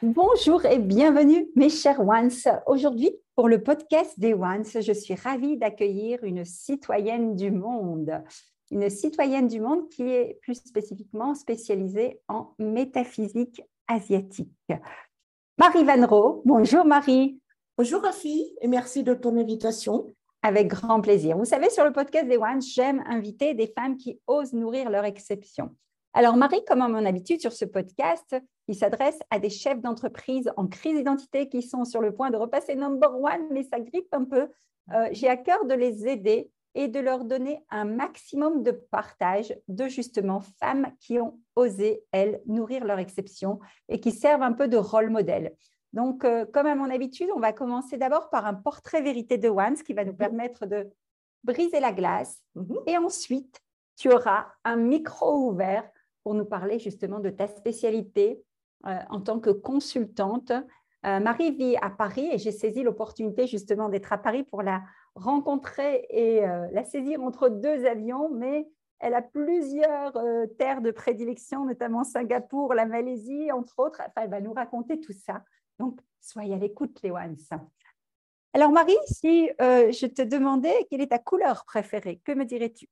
Bonjour et bienvenue mes chers Ones. Aujourd'hui, pour le podcast des Ones, je suis ravie d'accueillir une citoyenne du monde. Une citoyenne du monde qui est plus spécifiquement spécialisée en métaphysique asiatique. Marie Van Roo. Bonjour Marie. Bonjour Rafi et merci de ton invitation. Avec grand plaisir. Vous savez, sur le podcast des Ones, j'aime inviter des femmes qui osent nourrir leur exception. Alors Marie, comme à mon habitude sur ce podcast, il s'adresse à des chefs d'entreprise en crise d'identité qui sont sur le point de repasser number one, mais ça grippe un peu. Euh, j'ai à cœur de les aider et de leur donner un maximum de partage de justement femmes qui ont osé, elles, nourrir leur exception et qui servent un peu de rôle modèle. Donc, euh, comme à mon habitude, on va commencer d'abord par un portrait vérité de One, qui va nous permettre de briser la glace. Et ensuite, tu auras un micro ouvert pour nous parler justement de ta spécialité en tant que consultante. Euh, Marie vit à Paris et j'ai saisi l'opportunité justement d'être à Paris pour la rencontrer et euh, la saisir entre deux avions, mais elle a plusieurs terres de prédilection, notamment Singapour, la Malaisie, entre autres. Enfin, elle va nous raconter tout ça. Donc, soyez à l'écoute, les ones. Alors, Marie, si je te demandais quelle est ta couleur préférée, que me dirais-tu?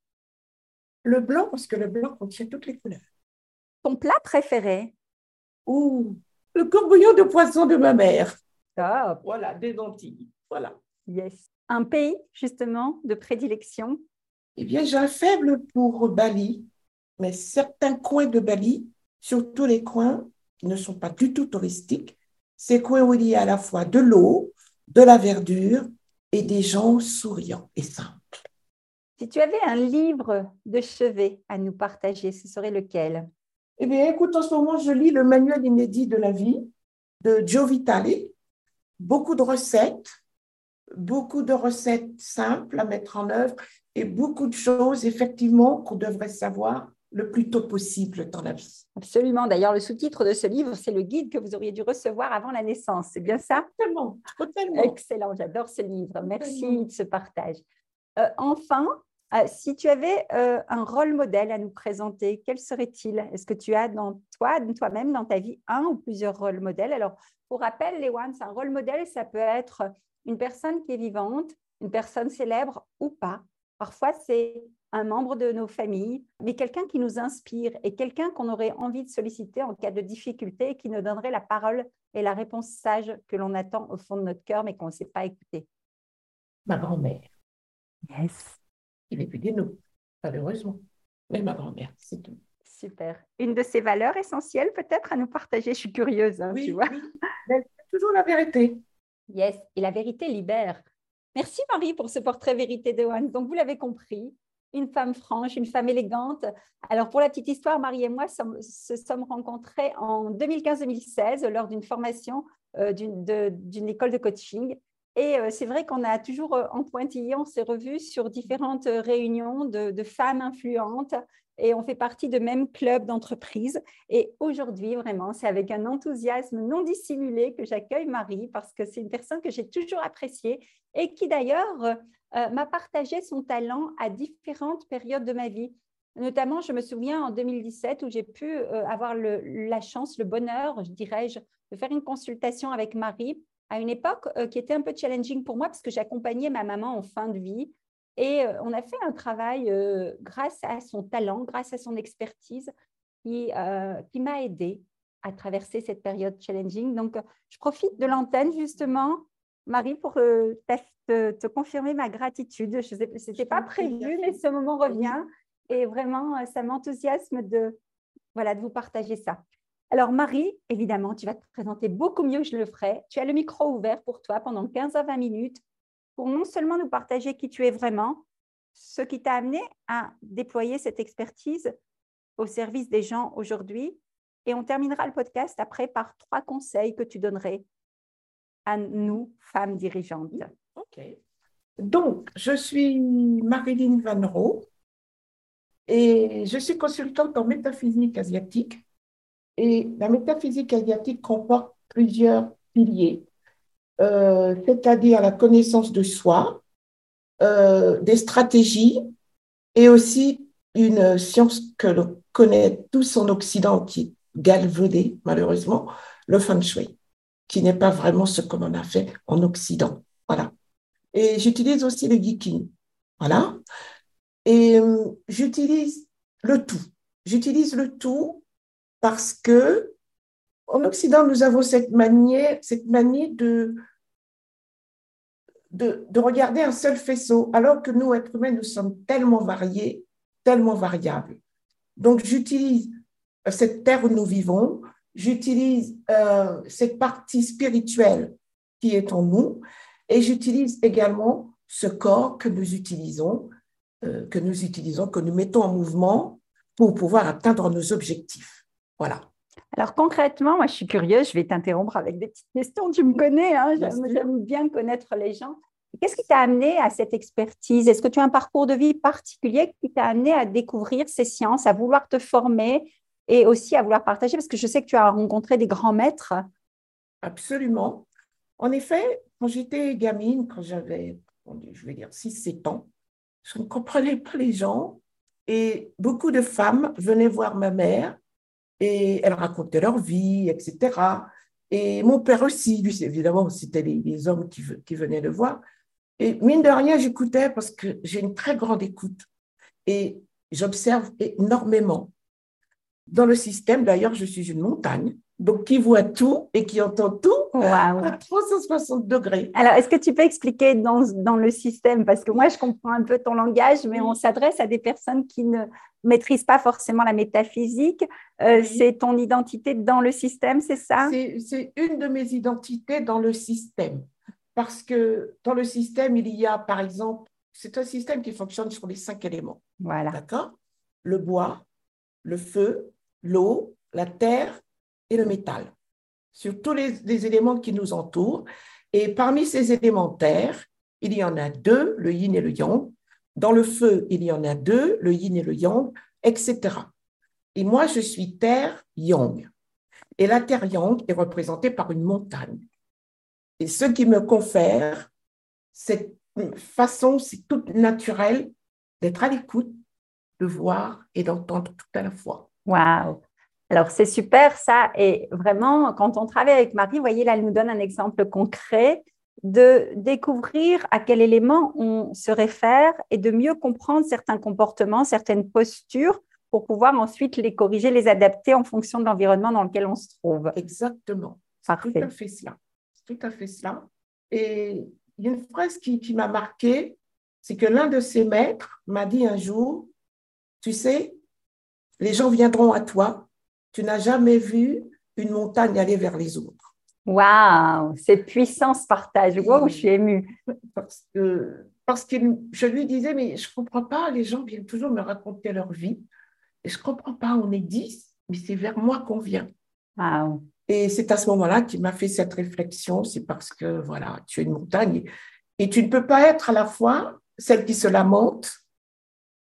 Le blanc, parce que le blanc contient toutes les couleurs. Ton plat préféré? Ouh, le courbouillon de poisson de ma mère. Top. Voilà, des Antilles. Voilà. Yes. Un pays, justement, de prédilection? Eh bien, j'ai un faible pour Bali, mais certains coins de Bali, surtout les coins qui ne sont pas du tout touristiques, ces coins où il y a à la fois de l'eau, de la verdure et des gens souriants et simples. Si tu avais un livre de chevet à nous partager, ce serait lequel? Eh bien, écoute, en ce moment, je lis le manuel inédit de la vie de Joe Vitale. Beaucoup de recettes, beaucoup de recettes simples à mettre en œuvre et beaucoup de choses, effectivement, qu'on devrait savoir le plus tôt possible dans la vie. Absolument. D'ailleurs, le sous-titre de ce livre, c'est le guide que vous auriez dû recevoir avant la naissance. C'est bien ça? Totalement, totalement. Excellent, j'adore ce livre. Merci de ce partage. Euh, enfin, si tu avais euh, un rôle modèle à nous présenter, quel serait-il? Est-ce que tu as dans toi, toi-même, dans ta vie, un ou plusieurs rôles modèles? Alors, pour rappel, les Ones, un rôle modèle, ça peut être une personne qui est vivante, une personne célèbre ou pas. Parfois, c'est un membre de nos familles, mais quelqu'un qui nous inspire et quelqu'un qu'on aurait envie de solliciter en cas de difficulté et qui nous donnerait la parole et la réponse sage que l'on attend au fond de notre cœur, mais qu'on ne sait pas écouter. Ma grand-mère. Yes. Il n'est plus de nous, malheureusement. Mais ma grand-mère, c'est tout. Super. Une de ces valeurs essentielles, peut-être, à nous partager? Je suis curieuse, hein, oui, tu vois. Oui. toujours la vérité. Yes, et la vérité libère. Merci Marie pour ce portrait vérité de One. Donc, vous l'avez compris, une femme franche, une femme élégante. Alors, pour la petite histoire, Marie et moi sommes, se sommes rencontrés en 2015-2016 lors d'une formation euh, d'une école de coaching. Et euh, c'est vrai qu'on a toujours euh, en pointillé, on s'est revus sur différentes euh, réunions de, femmes influentes et on fait partie de même club d'entreprise. Et aujourd'hui, vraiment, c'est avec un enthousiasme non dissimulé que j'accueille Marie parce que c'est une personne que j'ai toujours appréciée et qui d'ailleurs m'a partagé son talent à différentes périodes de ma vie. Notamment, je me souviens en 2017 où j'ai pu avoir la chance, le bonheur, je dirais-je, de faire une consultation avec Marie à une époque euh, qui était un peu challenging pour moi parce que j'accompagnais ma maman en fin de vie. Et euh, on a fait un travail euh, grâce à son talent, grâce à son expertise, qui, qui m'a aidée à traverser cette période challenging. Donc, je profite de l'antenne justement Marie, pour te, confirmer ma gratitude. Ce n'était pas prévu, mais ce moment revient. Et vraiment, ça m'enthousiasme de, voilà, de vous partager ça. Alors, Marie, évidemment, tu vas te présenter beaucoup mieux que je le ferai. Tu as le micro ouvert pour toi pendant 15 à 20 minutes pour non seulement nous partager qui tu es vraiment, ce qui t'a amené à déployer cette expertise au service des gens aujourd'hui. Et on terminera le podcast après par trois conseils que tu donnerais à nous, femmes dirigeantes. OK. Donc, je suis Marilyn Van Roo et je suis consultante en métaphysique asiatique. Et la métaphysique asiatique comporte plusieurs piliers, euh, c'est-à-dire la connaissance de soi, euh, des stratégies et aussi une science que l'on connaît tous en Occident qui est galvaudée, malheureusement, le feng shui, qui n'est pas vraiment ce que l'on a fait en Occident. Voilà. Et j'utilise aussi le geeking. Voilà. Et euh, j'utilise le tout. J'utilise le tout parce que en Occident, nous avons cette manière, cette manie de, de, de, regarder un seul faisceau, alors que nous, êtres humains, nous sommes tellement variés, tellement variables. Donc, j'utilise cette terre où nous vivons, j'utilise euh, cette partie spirituelle qui est en nous, et j'utilise également ce corps que nous utilisons, euh, que nous utilisons, que nous mettons en mouvement pour pouvoir atteindre nos objectifs. Voilà. Alors concrètement, moi je suis curieuse, je vais t'interrompre avec des petites questions, tu me connais, hein, j'aime bien connaître les gens. Qu'est-ce qui t'a amené à cette expertise? Est-ce que tu as un parcours de vie particulier qui t'a amené à découvrir ces sciences, à vouloir te former et aussi à vouloir partager? Parce que je sais que tu as rencontré des grands maîtres. Absolument. En effet, quand j'étais gamine, quand j'avais, je vais dire, 6-7 ans, je ne comprenais pas les gens et beaucoup de femmes venaient voir ma mère et elles racontaient leur vie, etc. Et mon père aussi, lui, évidemment, c'était les, hommes qui, qui venaient le voir. Et mine de rien, j'écoutais parce que j'ai une très grande écoute et j'observe énormément. Dans le système, d'ailleurs, je suis une montagne, donc qui voit tout et qui entend tout à 360 degrés. Alors, est-ce que tu peux expliquer dans, dans, le système? Parce que moi, je comprends un peu ton langage, mais on s'adresse à des personnes qui ne maîtrisent pas forcément la métaphysique. Euh, c'est ton identité dans le système, c'est ça? C'est une de mes identités dans le système. Parce que dans le système, il y a, par exemple, c'est un système qui fonctionne sur les cinq éléments. Voilà. D'accord? Le bois, le feu, l'eau, la terre et le métal. Sur tous les, éléments qui nous entourent. Et parmi ces éléments terre, il y en a deux, le yin et le yang. Dans le feu, il y en a deux, le yin et le yang, etc. Et moi, je suis terre yang. Et la terre yang est représentée par une montagne. Et ce qui me confère cette façon, c'est toute naturelle d'être à l'écoute, de voir et d'entendre tout à la fois. Waouh Alors, c'est super ça. Et vraiment, quand on travaille avec Marie, vous voyez, là, elle nous donne un exemple concret de découvrir à quel élément on se réfère et de mieux comprendre certains comportements, certaines postures pour pouvoir ensuite les corriger, les adapter en fonction de l'environnement dans lequel on se trouve. Exactement. Parfait. Tout à fait cela tout à fait cela. Et il y a une phrase qui, qui m'a marqué, c'est que l'un de ses maîtres m'a dit un jour, tu sais, les gens viendront à toi, tu n'as jamais vu une montagne aller vers les autres. Waouh, c'est puissant ce partage. Wow, je suis émue. Parce que, parce que je lui disais, mais je ne comprends pas, les gens viennent toujours me raconter leur vie. Et je ne comprends pas, on est dix, mais c'est vers moi qu'on vient. Waouh. Et c'est à ce moment-là qu'il m'a fait cette réflexion, c'est parce que, voilà, tu es une montagne et tu ne peux pas être à la fois celle qui se lamente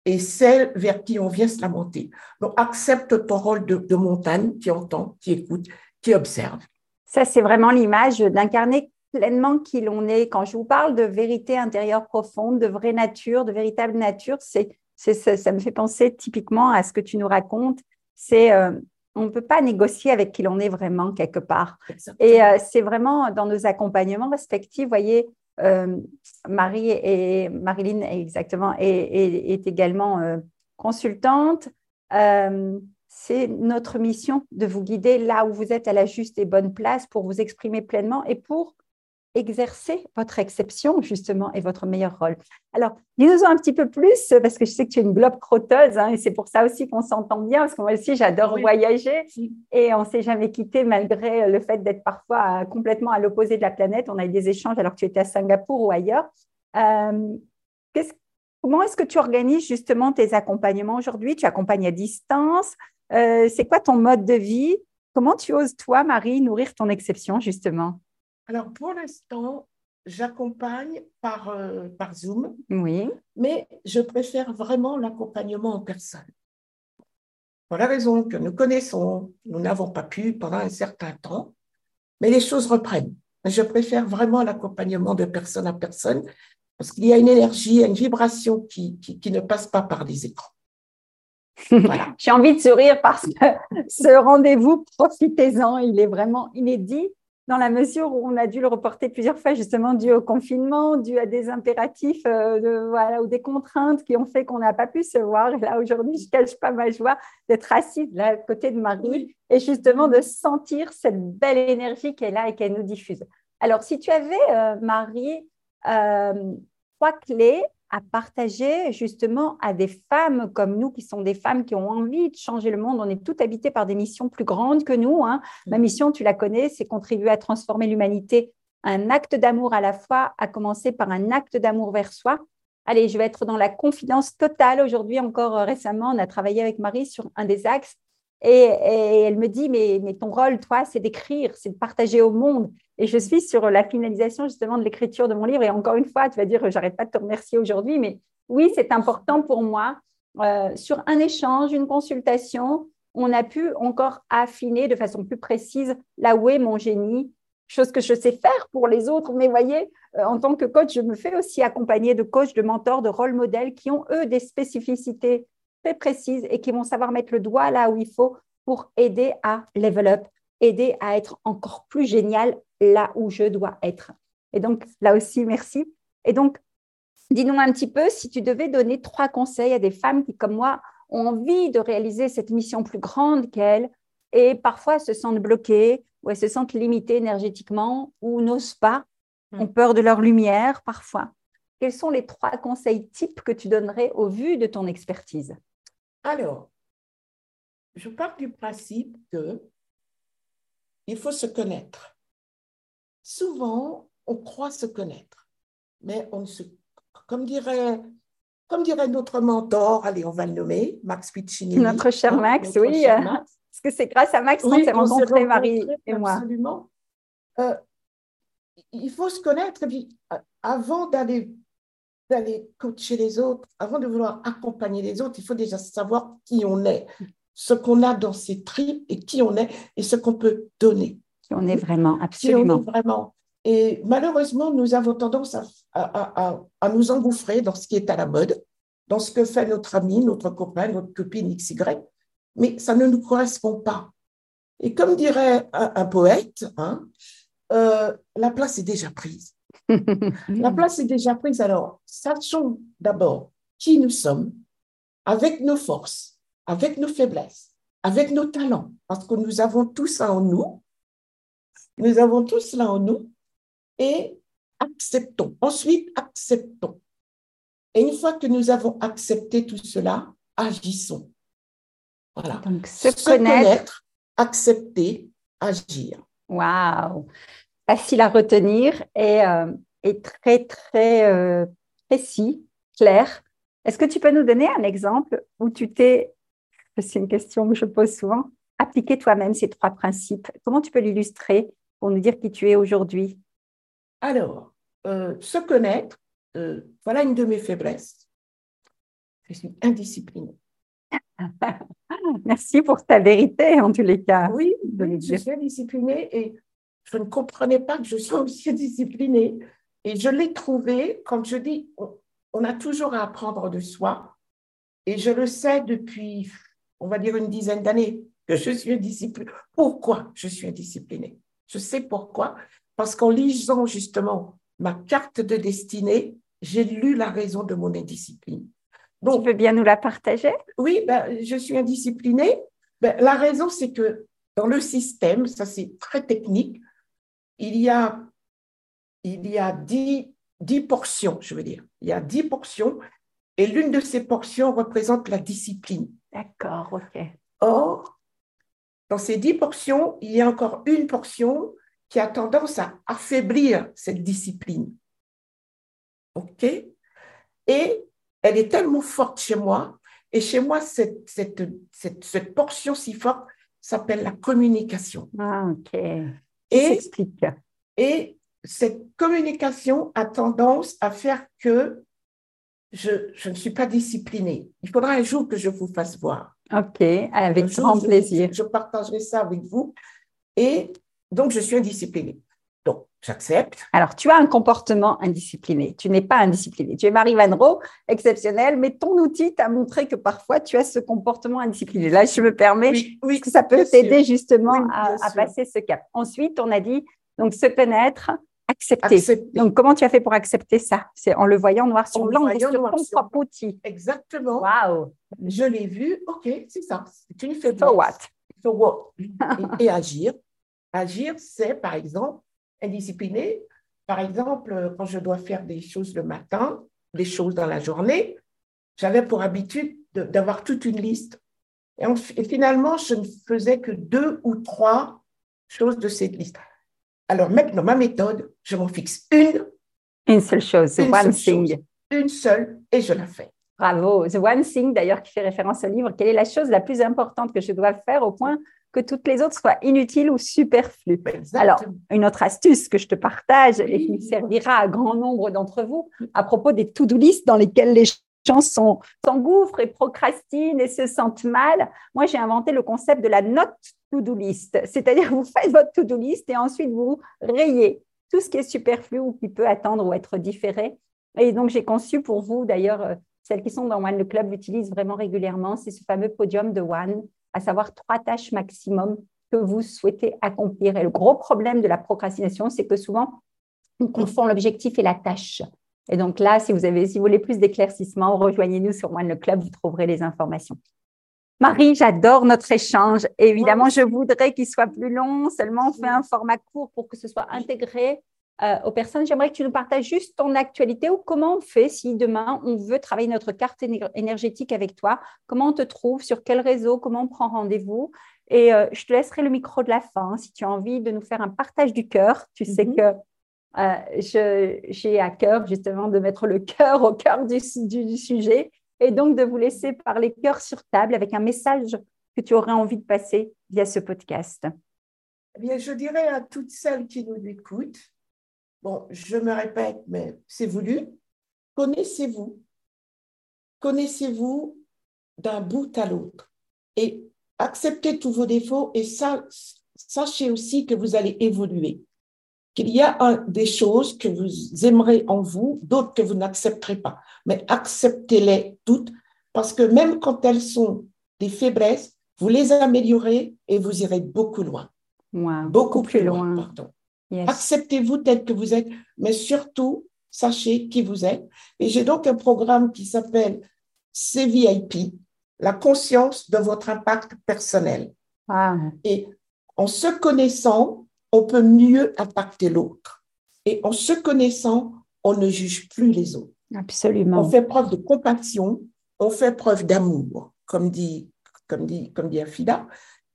et celle vers qui on vient se lamenter. Donc, accepte ton rôle de, montagne qui entend, qui écoute, qui observe. Ça, c'est vraiment l'image d'incarner pleinement qui l'on est. Quand je vous parle de vérité intérieure profonde, de vraie nature, de véritable nature, c'est, ça, ça, me fait penser typiquement à ce que tu nous racontes. C'est euh, on ne peut pas négocier avec qui l'on est vraiment quelque part. Et euh, c'est vraiment dans nos accompagnements respectifs, vous voyez, Marie et Marilyn exactement est, également euh, consultante. c'est notre mission de vous guider là où vous êtes à la juste et bonne place pour vous exprimer pleinement et pour exercer votre exception, justement, et votre meilleur rôle. Alors, dis-nous un petit peu plus, parce que je sais que tu es une globe crotteuse, hein, et c'est pour ça aussi qu'on s'entend bien, parce que moi aussi, j'adore voyager, et on ne s'est jamais quitté malgré le fait d'être parfois complètement à l'opposé de la planète. On a eu des échanges alors que tu étais à Singapour ou ailleurs. Euh, comment est-ce que tu organises justement tes accompagnements aujourd'hui? Tu accompagnes à distance euh, C'est quoi ton mode de vie? Comment tu oses, toi, Marie, nourrir ton exception, justement? Alors, pour l'instant, j'accompagne par, euh, par Zoom. Oui. Mais je préfère vraiment l'accompagnement en personne. Pour la raison que nous connaissons, nous n'avons pas pu pendant un certain temps, mais les choses reprennent. Je préfère vraiment l'accompagnement de personne à personne parce qu'il y a une énergie, une vibration qui, qui, ne passe pas par les écrans. Voilà. J'ai envie de sourire parce que ce rendez-vous, profitez-en, il est vraiment inédit dans la mesure où on a dû le reporter plusieurs fois, justement dû au confinement, dû à des impératifs euh, de, voilà, ou des contraintes qui ont fait qu'on n'a pas pu se voir. Et là, aujourd'hui, je ne cache pas ma joie d'être assise là à côté de Marie et justement de sentir cette belle énergie qu'elle a et qu'elle nous diffuse. Alors, si tu avais, euh, Marie, euh, trois clés à partager justement à des femmes comme nous, qui sont des femmes qui ont envie de changer le monde. On est toutes habitées par des missions plus grandes que nous. Hein. Ma mm. mission, tu la connais, c'est contribuer à transformer l'humanité. Un acte d'amour à la fois, à commencer par un acte d'amour vers soi. Allez, je vais être dans la confidence totale. Aujourd'hui, encore euh, récemment, on a travaillé avec Marie sur un des axes et, elle me dit, mais, mais ton rôle, toi, c'est d'écrire, c'est de partager au monde. Et je suis sur la finalisation justement de l'écriture de mon livre. Et encore une fois, tu vas dire, j'arrête pas de te remercier aujourd'hui, mais oui, c'est important pour moi. Euh, sur un échange, une consultation, on a pu encore affiner de façon plus précise là où est mon génie, chose que je sais faire pour les autres. Mais voyez, euh, en tant que coach, je me fais aussi accompagner de coachs, de mentors, de rôle modèles qui ont, eux, des spécificités très précises et qui vont savoir mettre le doigt là où il faut pour aider à level up, aider à être encore plus génial là où je dois être. Et donc, là aussi, merci. Et donc, dis-nous un petit peu si tu devais donner trois conseils à des femmes qui, comme moi, ont envie de réaliser cette mission plus grande qu'elles et parfois se sentent bloquées ou elles se sentent limitées énergétiquement ou n'osent pas, hmm. ont peur de leur lumière parfois. Quels sont les trois conseils types que tu donnerais au vu de ton expertise? Alors, je pars du principe que il faut se connaître. Souvent, on croit se connaître, mais on se, comme dirait, comme dirait notre mentor, allez, on va le nommer, Max Piccini. Notre cher hein, Max, oui. Parce que c'est grâce à Max qu'on s'est rencontrés, Marie et moi. Absolument. Euh, il faut se connaître. Euh, avant d'aller d'aller coacher les autres, avant de vouloir accompagner les autres, il faut déjà savoir qui on est, ce qu'on a dans ses tripes et qui on est et ce qu'on peut donner. On est vraiment, absolument. Qui on est vraiment. Et malheureusement, nous avons tendance à, à, à, nous engouffrer dans ce qui est à la mode, dans ce que fait notre ami, notre copain, notre copine XY, mais ça ne nous correspond pas. Et comme dirait un, poète, hein, euh, la place est déjà prise. La place est déjà prise. Alors, sachons d'abord qui nous sommes, avec nos forces, avec nos faiblesses, avec nos talents, parce que nous avons tout ça en nous. Nous avons tout cela en nous et acceptons. Ensuite, acceptons. Et une fois que nous avons accepté tout cela, agissons. Voilà. Donc, se, connaître, accepter, agir. Waouh! facile à retenir et, euh, très, très euh, précis, clair. Est-ce que tu peux nous donner un exemple où tu t'es, c'est une question que je pose souvent, appliqué toi-même ces trois principes? Comment tu peux l'illustrer? Pour nous dire qui tu es aujourd'hui Alors, euh, se connaître, voilà une de mes faiblesses. Je suis indisciplinée. Merci pour ta vérité, en tous les cas. Oui, je suis indisciplinée et je ne comprenais pas que je sois aussi disciplinée. Et je l'ai trouvé, comme je dis, on, a toujours à apprendre de soi. Et je le sais depuis, on va dire, une dizaine d'années que je suis indisciplinée. Pourquoi je suis indisciplinée? Je sais pourquoi. Parce qu'en lisant justement ma carte de destinée, j'ai lu la raison de mon indiscipline. Donc, tu veux bien nous la partager? Oui, ben, je suis indisciplinée. Ben, la raison, c'est que dans le système, ça c'est très technique, il y a il y a 10, 10 portions, je veux dire. Il y a 10 portions et l'une de ces portions représente la discipline. D'accord, ok. Or, dans ces 10 portions, il y a encore une portion qui a tendance à affaiblir cette discipline. OK? Et elle est tellement forte chez moi, et chez moi, cette, cette, cette, cette portion si forte s'appelle la communication. Ah, ok. Et, et cette communication a tendance à faire que je, je, ne suis pas disciplinée. Il faudra un jour que je vous fasse voir. OK, avec grand plaisir. Je, je, partagerai ça avec vous. Et donc, je suis indisciplinée. Donc, j'accepte. Alors, tu as un comportement indiscipliné. Tu n'es pas indiscipliné. Tu es Marie Van Roo, exceptionnelle, mais ton outil t'a montré que parfois, tu as ce comportement indiscipliné. Là, je me permets, oui, que ça peut t'aider justement à, à passer ce cap. Ensuite, on a dit, donc, se connaître, accepter. Donc, comment tu as fait pour accepter ça? C'est en le voyant noir sur blanc, sur ton propre outil. Exactement. Waouh Je l'ai vu, ok, c'est ça. C'est une faiblesse. So what? So what? Et, et agir. Agir, c'est par exemple indiscipliné. Par exemple, quand je dois faire des choses le matin, des choses dans la journée, j'avais pour habitude d'avoir toute une liste. Et, on, et, finalement, je ne faisais que deux ou trois choses de cette liste. Alors maintenant, ma méthode, je m'en fixe une. Une seule chose, the one thing. Chose, une seule, et je la fais. Bravo. The one thing, d'ailleurs, qui fait référence au livre. Quelle est la chose la plus importante que je dois faire au point que toutes les autres soient inutiles ou superflues? Exactement. Alors, une autre astuce que je te partage et qui servira à grand nombre d'entre vous à propos des to-do list dans lesquelles les gens s'engouffrent et procrastinent et se sentent mal. Moi, j'ai inventé le concept de la note to-do list, c'est-à-dire vous faites votre to-do list et ensuite vous rayez tout ce qui est superflu ou qui peut attendre ou être différé. Et donc, j'ai conçu pour vous, d'ailleurs, celles qui sont dans One, le club l'utilisent vraiment régulièrement, c'est ce fameux podium de One à savoir trois tâches maximum que vous souhaitez accomplir. Et le gros problème de la procrastination, c'est que souvent, on confond l'objectif et la tâche. Et donc là, si vous, avez, si vous voulez plus d'éclaircissement, rejoignez-nous sur One le Club, vous trouverez les informations. Marie, j'adore notre échange. Évidemment, je voudrais qu'il soit plus long. Seulement, on fait un format court pour que ce soit intégré euh, aux personnes. J'aimerais que tu nous partages juste ton actualité ou comment on fait si demain on veut travailler notre carte énergétique avec toi. Comment on te trouve, sur quel réseau, comment on prend rendez-vous. Et euh, je te laisserai le micro de la fin si tu as envie de nous faire un partage du cœur. Tu sais mm -hmm. que euh, j'ai à cœur justement de mettre le cœur au cœur du, du, du, sujet et donc de vous laisser parler cœur sur table avec un message que tu aurais envie de passer via ce podcast. Eh bien, je dirais à toutes celles qui nous écoutent, bon, je me répète, mais c'est voulu, connaissez-vous. Connaissez-vous d'un bout à l'autre et acceptez tous vos défauts et ça, sachez aussi que vous allez évoluer. Qu'il y a des choses que vous aimerez en vous, d'autres que vous n'accepterez pas. Mais acceptez-les toutes parce que même quand elles sont des faiblesses, vous les améliorez et vous irez beaucoup loin. Wow, beaucoup, beaucoup, plus loin. loin pardon. Yes. Acceptez-vous tel que vous êtes, mais surtout, sachez qui vous êtes. Et j'ai donc un programme qui s'appelle CVIP, la conscience de votre impact personnel. Ah. Et en se connaissant, on peut mieux impacter l'autre. Et en se connaissant, on ne juge plus les autres. Absolument. On fait preuve de compassion, on fait preuve d'amour, comme dit, comme dit, comme dit Afida.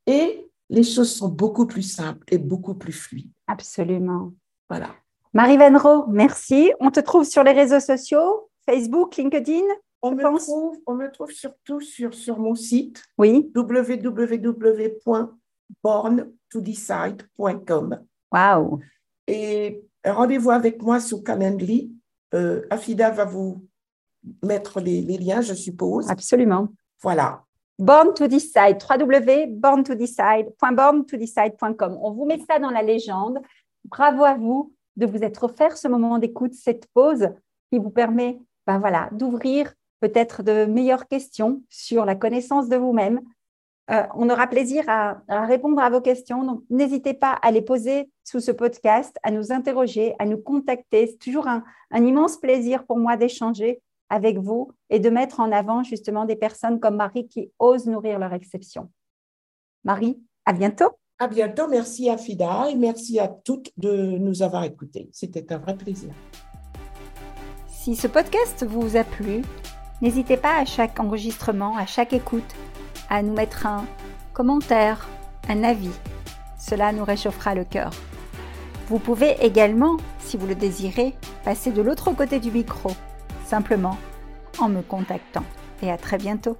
Et les choses sont beaucoup plus simples et beaucoup plus fluides. Absolument. Voilà. Marie Venro, merci. On te trouve sur les réseaux sociaux, Facebook, LinkedIn on me, trouve, on me trouve surtout sur, sur mon site oui. www.born2decide.com. Wow. Et rendez-vous avec moi sur Calendly. Euh, Afida va vous mettre les, les liens, je suppose. Absolument. Voilà. Born to Decide, www.born2decide.com. On vous met ça dans la légende. Bravo à vous de vous être offert ce moment d'écoute, cette pause qui vous permet ben voilà, d'ouvrir peut-être de meilleures questions sur la connaissance de vous-même. Euh, on aura plaisir à, à, répondre à vos questions. Donc, n'hésitez pas à les poser sous ce podcast, à nous interroger, à nous contacter. C'est toujours un, un immense plaisir pour moi d'échanger avec vous et de mettre en avant justement des personnes comme Marie qui osent nourrir leur exception. Marie, à bientôt. À bientôt. Merci à Fida et merci à toutes de nous avoir écoutés. C'était un vrai plaisir. Si ce podcast vous a plu, n'hésitez pas à chaque enregistrement, à chaque écoute, à nous mettre un commentaire, un avis. Cela nous réchauffera le cœur. Vous pouvez également, si vous le désirez, passer de l'autre côté du micro, simplement en me contactant. Et à très bientôt.